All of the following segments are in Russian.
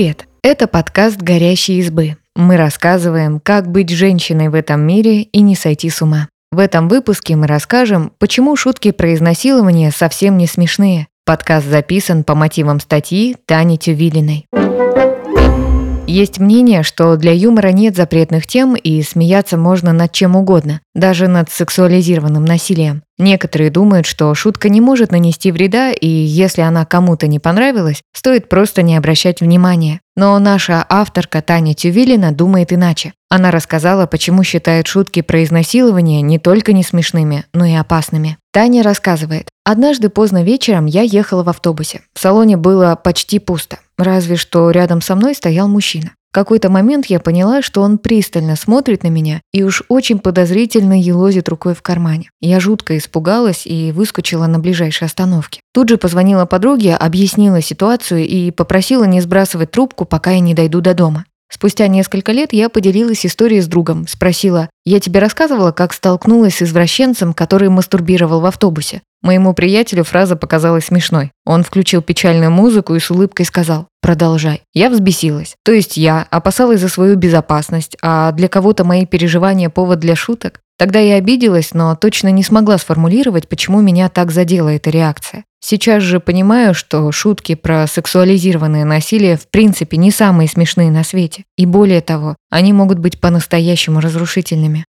Привет! Это подкаст «Горящие избы». Мы рассказываем, как быть женщиной в этом мире и не сойти с ума. В этом выпуске мы расскажем, почему шутки про изнасилование совсем не смешные. Подкаст записан по мотивам статьи Тани Тювилиной. Есть мнение, что для юмора нет запретных тем и смеяться можно над чем угодно, даже над сексуализированным насилием. Некоторые думают, что шутка не может нанести вреда, и если она кому-то не понравилась, стоит просто не обращать внимания. Но наша авторка Таня Тювилина думает иначе. Она рассказала, почему считает шутки про изнасилование не только не смешными, но и опасными. Таня рассказывает. «Однажды поздно вечером я ехала в автобусе. В салоне было почти пусто. Разве что рядом со мной стоял мужчина. В какой-то момент я поняла, что он пристально смотрит на меня и уж очень подозрительно елозит рукой в кармане. Я жутко испугалась и выскочила на ближайшей остановке. Тут же позвонила подруге, объяснила ситуацию и попросила не сбрасывать трубку, пока я не дойду до дома. Спустя несколько лет я поделилась историей с другом, спросила, «Я тебе рассказывала, как столкнулась с извращенцем, который мастурбировал в автобусе?» Моему приятелю фраза показалась смешной. Он включил печальную музыку и с улыбкой сказал «Продолжай». Я взбесилась. То есть я опасалась за свою безопасность, а для кого-то мои переживания – повод для шуток? Тогда я обиделась, но точно не смогла сформулировать, почему меня так задела эта реакция. Сейчас же понимаю, что шутки про сексуализированное насилие в принципе не самые смешные на свете. И более того, они могут быть по-настоящему разрушительными.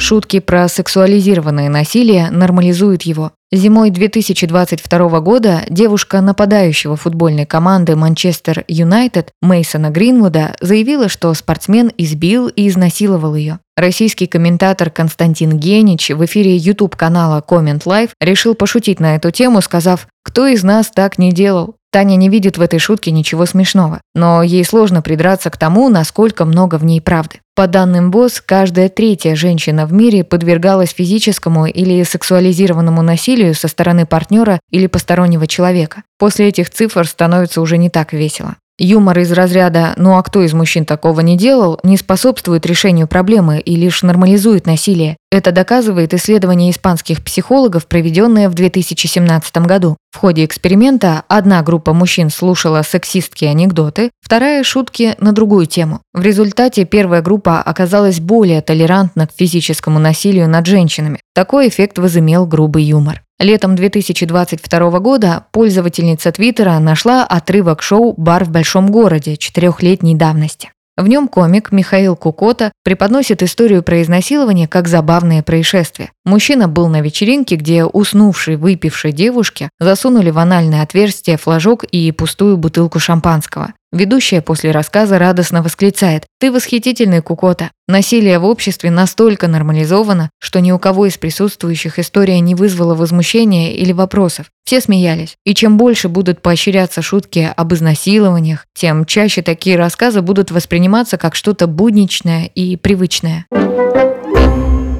Шутки про сексуализированное насилие нормализуют его. Зимой 2022 года девушка нападающего футбольной команды Манчестер Юнайтед Мейсона Гринвуда заявила, что спортсмен избил и изнасиловал ее. Российский комментатор Константин Генич в эфире YouTube-канала Comment Live решил пошутить на эту тему, сказав «Кто из нас так не делал?». Таня не видит в этой шутке ничего смешного, но ей сложно придраться к тому, насколько много в ней правды. По данным ВОЗ, каждая третья женщина в мире подвергалась физическому или сексуализированному насилию со стороны партнера или постороннего человека. После этих цифр становится уже не так весело. Юмор из разряда «ну а кто из мужчин такого не делал» не способствует решению проблемы и лишь нормализует насилие. Это доказывает исследование испанских психологов, проведенное в 2017 году. В ходе эксперимента одна группа мужчин слушала сексистские анекдоты, вторая – шутки на другую тему. В результате первая группа оказалась более толерантна к физическому насилию над женщинами. Такой эффект возымел грубый юмор. Летом 2022 года пользовательница Твиттера нашла отрывок шоу «Бар в большом городе» четырехлетней давности. В нем комик Михаил Кукота преподносит историю про изнасилование как забавное происшествие. Мужчина был на вечеринке, где уснувшей, выпившей девушке засунули в анальное отверстие флажок и пустую бутылку шампанского. Ведущая после рассказа радостно восклицает «Ты восхитительный Кукота». Насилие в обществе настолько нормализовано, что ни у кого из присутствующих история не вызвала возмущения или вопросов. Все смеялись. И чем больше будут поощряться шутки об изнасилованиях, тем чаще такие рассказы будут восприниматься как что-то будничное и привычное.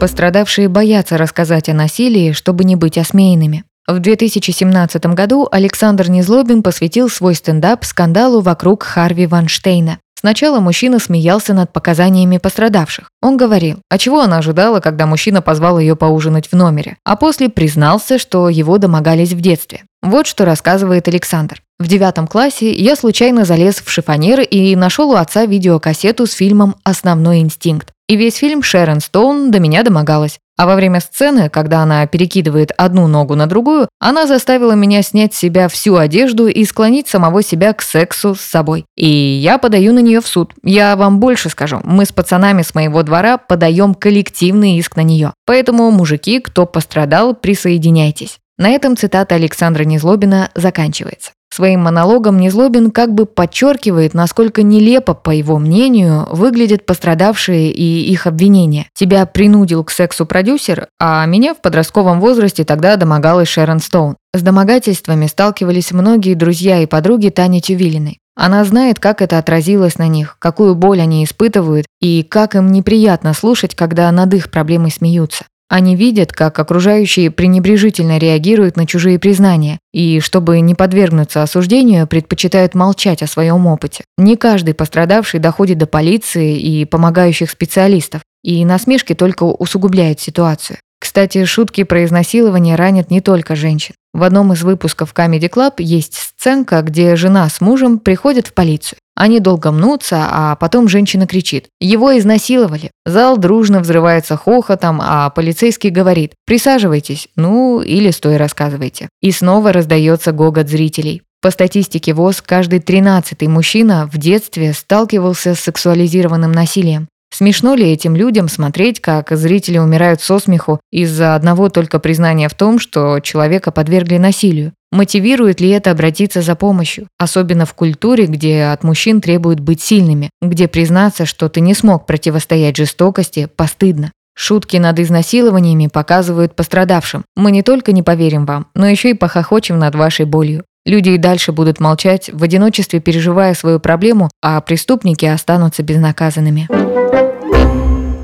Пострадавшие боятся рассказать о насилии, чтобы не быть осмеянными. В 2017 году Александр Незлобин посвятил свой стендап скандалу вокруг Харви Ванштейна. Сначала мужчина смеялся над показаниями пострадавших. Он говорил, а чего она ожидала, когда мужчина позвал ее поужинать в номере, а после признался, что его домогались в детстве. Вот что рассказывает Александр. В девятом классе я случайно залез в шифонер и нашел у отца видеокассету с фильмом «Основной инстинкт». И весь фильм Шерон Стоун до меня домогалась. А во время сцены, когда она перекидывает одну ногу на другую, она заставила меня снять с себя всю одежду и склонить самого себя к сексу с собой. И я подаю на нее в суд. Я вам больше скажу. Мы с пацанами с моего двора подаем коллективный иск на нее. Поэтому, мужики, кто пострадал, присоединяйтесь. На этом цитата Александра Незлобина заканчивается. Своим монологом Незлобин как бы подчеркивает, насколько нелепо, по его мнению, выглядят пострадавшие и их обвинения. Тебя принудил к сексу продюсер, а меня в подростковом возрасте тогда домогалась Шерон Стоун. С домогательствами сталкивались многие друзья и подруги Тани Тювилиной. Она знает, как это отразилось на них, какую боль они испытывают и как им неприятно слушать, когда над их проблемой смеются. Они видят, как окружающие пренебрежительно реагируют на чужие признания, и, чтобы не подвергнуться осуждению, предпочитают молчать о своем опыте. Не каждый пострадавший доходит до полиции и помогающих специалистов, и насмешки только усугубляют ситуацию. Кстати, шутки про изнасилование ранят не только женщин. В одном из выпусков Comedy Club есть сценка, где жена с мужем приходят в полицию. Они долго мнутся, а потом женщина кричит «Его изнасиловали». Зал дружно взрывается хохотом, а полицейский говорит «Присаживайтесь, ну или стой рассказывайте». И снова раздается гогот зрителей. По статистике ВОЗ, каждый тринадцатый мужчина в детстве сталкивался с сексуализированным насилием. Смешно ли этим людям смотреть, как зрители умирают со смеху из-за одного только признания в том, что человека подвергли насилию? Мотивирует ли это обратиться за помощью? Особенно в культуре, где от мужчин требуют быть сильными, где признаться, что ты не смог противостоять жестокости, постыдно. Шутки над изнасилованиями показывают пострадавшим. Мы не только не поверим вам, но еще и похохочем над вашей болью. Люди и дальше будут молчать, в одиночестве переживая свою проблему, а преступники останутся безнаказанными.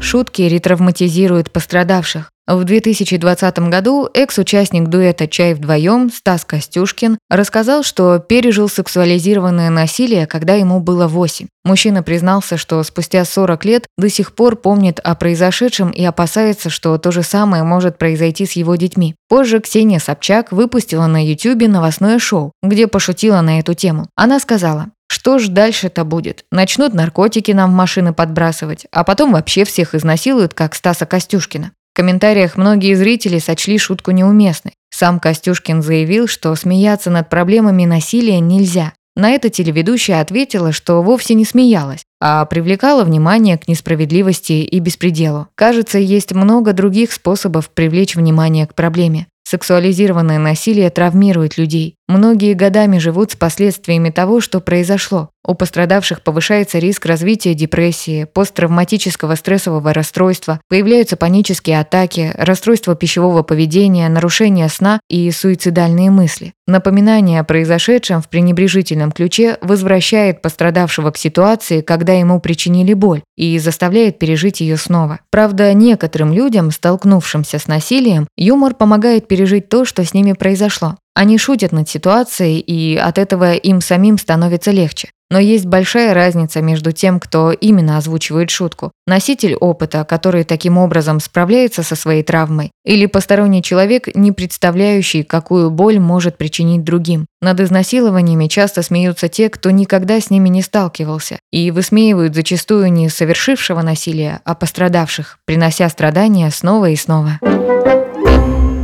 Шутки ретравматизируют пострадавших. В 2020 году экс-участник дуэта «Чай вдвоем» Стас Костюшкин рассказал, что пережил сексуализированное насилие, когда ему было 8. Мужчина признался, что спустя 40 лет до сих пор помнит о произошедшем и опасается, что то же самое может произойти с его детьми. Позже Ксения Собчак выпустила на YouTube новостное шоу, где пошутила на эту тему. Она сказала, что ж дальше-то будет? Начнут наркотики нам в машины подбрасывать, а потом вообще всех изнасилуют, как Стаса Костюшкина. В комментариях многие зрители сочли шутку неуместной. Сам Костюшкин заявил, что смеяться над проблемами насилия нельзя. На это телеведущая ответила, что вовсе не смеялась, а привлекала внимание к несправедливости и беспределу. Кажется, есть много других способов привлечь внимание к проблеме. Сексуализированное насилие травмирует людей. Многие годами живут с последствиями того, что произошло. У пострадавших повышается риск развития депрессии, посттравматического стрессового расстройства, появляются панические атаки, расстройство пищевого поведения, нарушение сна и суицидальные мысли. Напоминание о произошедшем в пренебрежительном ключе возвращает пострадавшего к ситуации, когда ему причинили боль, и заставляет пережить ее снова. Правда, некоторым людям, столкнувшимся с насилием, юмор помогает пережить то, что с ними произошло. Они шутят над ситуацией, и от этого им самим становится легче. Но есть большая разница между тем, кто именно озвучивает шутку. Носитель опыта, который таким образом справляется со своей травмой, или посторонний человек, не представляющий, какую боль может причинить другим. Над изнасилованиями часто смеются те, кто никогда с ними не сталкивался, и высмеивают зачастую не совершившего насилия, а пострадавших, принося страдания снова и снова.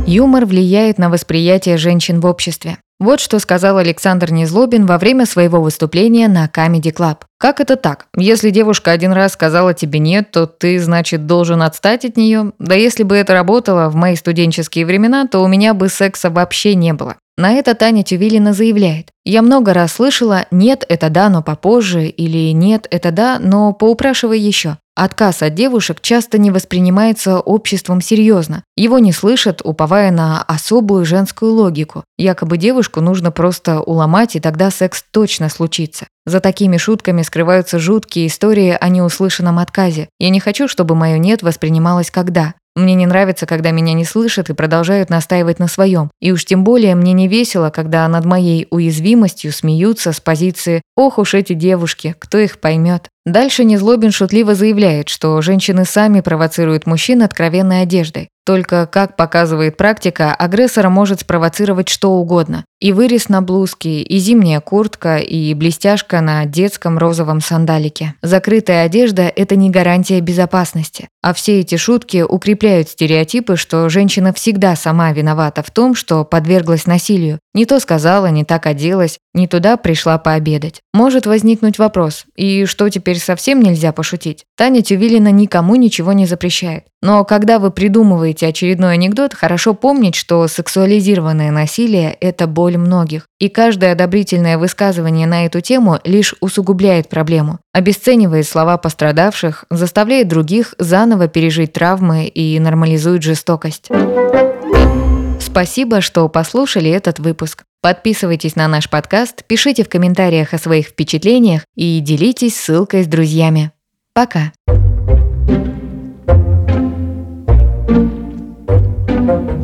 Юмор влияет на восприятие женщин в обществе. Вот что сказал Александр Незлобин во время своего выступления на Comedy Club. Как это так? Если девушка один раз сказала тебе «нет», то ты, значит, должен отстать от нее? Да если бы это работало в мои студенческие времена, то у меня бы секса вообще не было. На это Таня Тювилина заявляет. Я много раз слышала «нет, это да, но попозже» или «нет, это да, но поупрашивай еще». Отказ от девушек часто не воспринимается обществом серьезно. Его не слышат, уповая на особую женскую логику. Якобы девушку нужно просто уломать, и тогда секс точно случится. За такими шутками скрываются жуткие истории о неуслышанном отказе. Я не хочу, чтобы мое «нет» воспринималось как «да». Мне не нравится, когда меня не слышат и продолжают настаивать на своем. И уж тем более мне не весело, когда над моей уязвимостью смеются с позиции «Ох уж эти девушки, кто их поймет». Дальше Незлобин шутливо заявляет, что женщины сами провоцируют мужчин откровенной одеждой. Только, как показывает практика, агрессора может спровоцировать что угодно. И вырез на блузке, и зимняя куртка, и блестяшка на детском розовом сандалике. Закрытая одежда – это не гарантия безопасности. А все эти шутки укрепляют стереотипы, что женщина всегда сама виновата в том, что подверглась насилию. Не то сказала, не так оделась, не туда пришла пообедать. Может возникнуть вопрос, и что теперь совсем нельзя пошутить? Таня Тювилина никому ничего не запрещает. Но когда вы придумываете очередной анекдот, хорошо помнить, что сексуализированное насилие – это боль многих. И каждое одобрительное высказывание на эту тему лишь усугубляет проблему, обесценивает слова пострадавших, заставляет других заново заново пережить травмы и нормализует жестокость. Спасибо, что послушали этот выпуск. Подписывайтесь на наш подкаст, пишите в комментариях о своих впечатлениях и делитесь ссылкой с друзьями. Пока! thank you